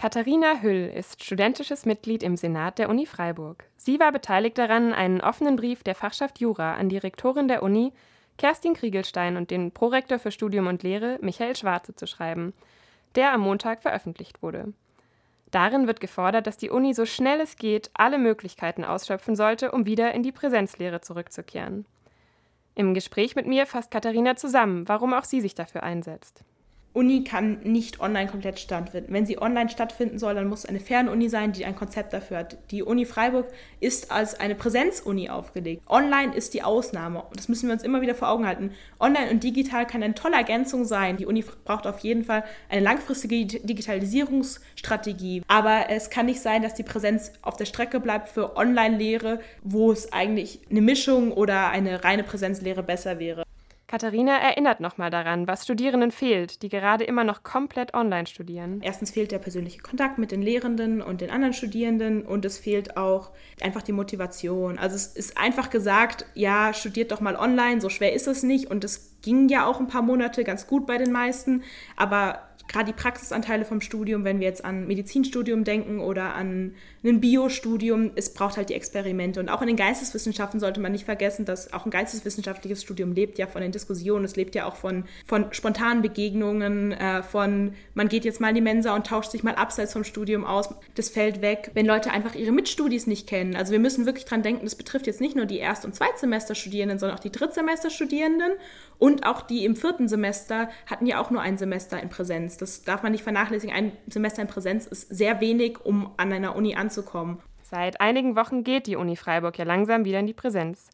Katharina Hüll ist studentisches Mitglied im Senat der Uni Freiburg. Sie war beteiligt daran, einen offenen Brief der Fachschaft Jura an die Rektorin der Uni, Kerstin Kriegelstein, und den Prorektor für Studium und Lehre, Michael Schwarze, zu schreiben, der am Montag veröffentlicht wurde. Darin wird gefordert, dass die Uni so schnell es geht alle Möglichkeiten ausschöpfen sollte, um wieder in die Präsenzlehre zurückzukehren. Im Gespräch mit mir fasst Katharina zusammen, warum auch sie sich dafür einsetzt. Uni kann nicht online komplett stattfinden. Wenn sie online stattfinden soll, dann muss es eine Fernuni sein, die ein Konzept dafür hat. Die Uni Freiburg ist als eine Präsenzuni aufgelegt. Online ist die Ausnahme. Das müssen wir uns immer wieder vor Augen halten. Online und digital kann eine tolle Ergänzung sein. Die Uni braucht auf jeden Fall eine langfristige Digitalisierungsstrategie. Aber es kann nicht sein, dass die Präsenz auf der Strecke bleibt für Online-Lehre, wo es eigentlich eine Mischung oder eine reine Präsenzlehre besser wäre. Katharina erinnert nochmal daran, was Studierenden fehlt, die gerade immer noch komplett online studieren. Erstens fehlt der persönliche Kontakt mit den Lehrenden und den anderen Studierenden und es fehlt auch einfach die Motivation. Also es ist einfach gesagt, ja, studiert doch mal online, so schwer ist es nicht und es ging ja auch ein paar Monate ganz gut bei den meisten, aber gerade die Praxisanteile vom Studium, wenn wir jetzt an Medizinstudium denken oder an ein Biostudium, es braucht halt die Experimente. Und auch in den Geisteswissenschaften sollte man nicht vergessen, dass auch ein geisteswissenschaftliches Studium lebt ja von den Diskussionen, es lebt ja auch von, von spontanen Begegnungen, äh, von man geht jetzt mal in die Mensa und tauscht sich mal abseits vom Studium aus. Das fällt weg, wenn Leute einfach ihre Mitstudis nicht kennen. Also wir müssen wirklich dran denken, das betrifft jetzt nicht nur die Erst- und Zweitsemesterstudierenden, sondern auch die Drittsemesterstudierenden und auch die im vierten Semester hatten ja auch nur ein Semester in Präsenz. Das darf man nicht vernachlässigen. Ein Semester in Präsenz ist sehr wenig, um an einer Uni anzukommen. Seit einigen Wochen geht die Uni Freiburg ja langsam wieder in die Präsenz.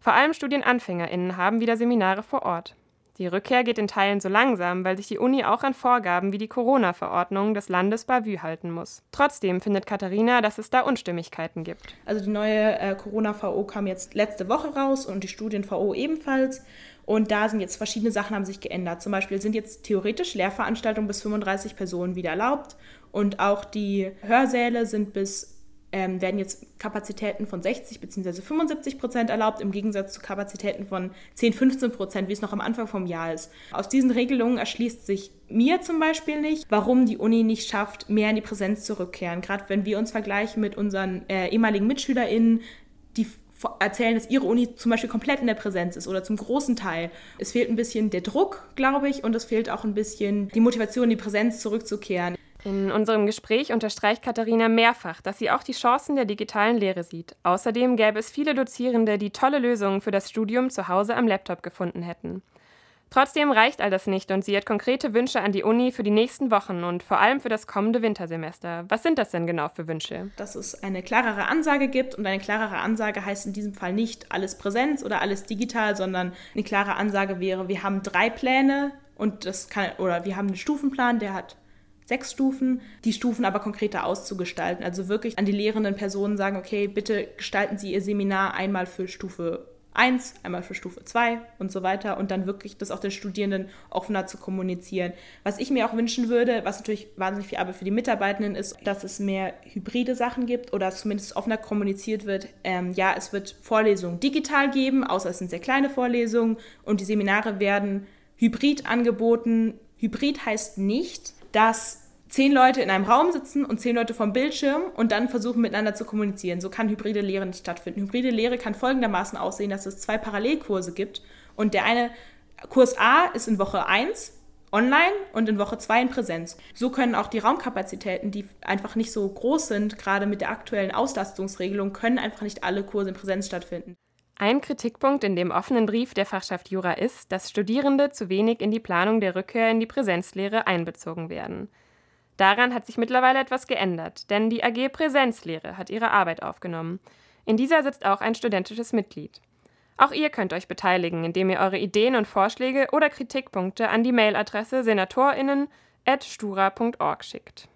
Vor allem StudienanfängerInnen haben wieder Seminare vor Ort. Die Rückkehr geht in Teilen so langsam, weil sich die Uni auch an Vorgaben wie die Corona-Verordnung des Landes Bavü halten muss. Trotzdem findet Katharina, dass es da Unstimmigkeiten gibt. Also die neue äh, Corona-VO kam jetzt letzte Woche raus und die Studien-VO ebenfalls. Und da sind jetzt verschiedene Sachen haben sich geändert. Zum Beispiel sind jetzt theoretisch Lehrveranstaltungen bis 35 Personen wieder erlaubt und auch die Hörsäle sind bis ähm, werden jetzt Kapazitäten von 60 bzw. 75 Prozent erlaubt, im Gegensatz zu Kapazitäten von 10, 15 Prozent, wie es noch am Anfang vom Jahr ist. Aus diesen Regelungen erschließt sich mir zum Beispiel nicht, warum die Uni nicht schafft, mehr in die Präsenz zurückkehren. Gerade wenn wir uns vergleichen mit unseren äh, ehemaligen MitschülerInnen, die erzählen, dass ihre Uni zum Beispiel komplett in der Präsenz ist oder zum großen Teil. Es fehlt ein bisschen der Druck, glaube ich, und es fehlt auch ein bisschen die Motivation, in die Präsenz zurückzukehren. In unserem Gespräch unterstreicht Katharina mehrfach, dass sie auch die Chancen der digitalen Lehre sieht. Außerdem gäbe es viele Dozierende, die tolle Lösungen für das Studium zu Hause am Laptop gefunden hätten. Trotzdem reicht all das nicht und sie hat konkrete Wünsche an die Uni für die nächsten Wochen und vor allem für das kommende Wintersemester. Was sind das denn genau für Wünsche? Dass es eine klarere Ansage gibt und eine klarere Ansage heißt in diesem Fall nicht alles Präsenz oder alles digital, sondern eine klare Ansage wäre, wir haben drei Pläne und das kann oder wir haben einen Stufenplan, der hat sechs Stufen, die Stufen aber konkreter auszugestalten. Also wirklich an die lehrenden Personen sagen, okay, bitte gestalten Sie Ihr Seminar einmal für Stufe 1, einmal für Stufe 2 und so weiter und dann wirklich das auch den Studierenden offener zu kommunizieren. Was ich mir auch wünschen würde, was natürlich wahnsinnig viel Arbeit für die Mitarbeitenden ist, dass es mehr hybride Sachen gibt oder zumindest offener kommuniziert wird. Ähm, ja, es wird Vorlesungen digital geben, außer es sind sehr kleine Vorlesungen und die Seminare werden hybrid angeboten. Hybrid heißt nicht, dass zehn Leute in einem Raum sitzen und zehn Leute vom Bildschirm und dann versuchen miteinander zu kommunizieren. So kann hybride Lehre nicht stattfinden. Hybride Lehre kann folgendermaßen aussehen, dass es zwei Parallelkurse gibt und der eine Kurs A ist in Woche 1 online und in Woche 2 in Präsenz. So können auch die Raumkapazitäten, die einfach nicht so groß sind, gerade mit der aktuellen Auslastungsregelung, können einfach nicht alle Kurse in Präsenz stattfinden. Ein Kritikpunkt in dem offenen Brief der Fachschaft Jura ist, dass Studierende zu wenig in die Planung der Rückkehr in die Präsenzlehre einbezogen werden. Daran hat sich mittlerweile etwas geändert, denn die AG Präsenzlehre hat ihre Arbeit aufgenommen. In dieser sitzt auch ein studentisches Mitglied. Auch ihr könnt euch beteiligen, indem ihr eure Ideen und Vorschläge oder Kritikpunkte an die Mailadresse senatorinnen.stura.org schickt.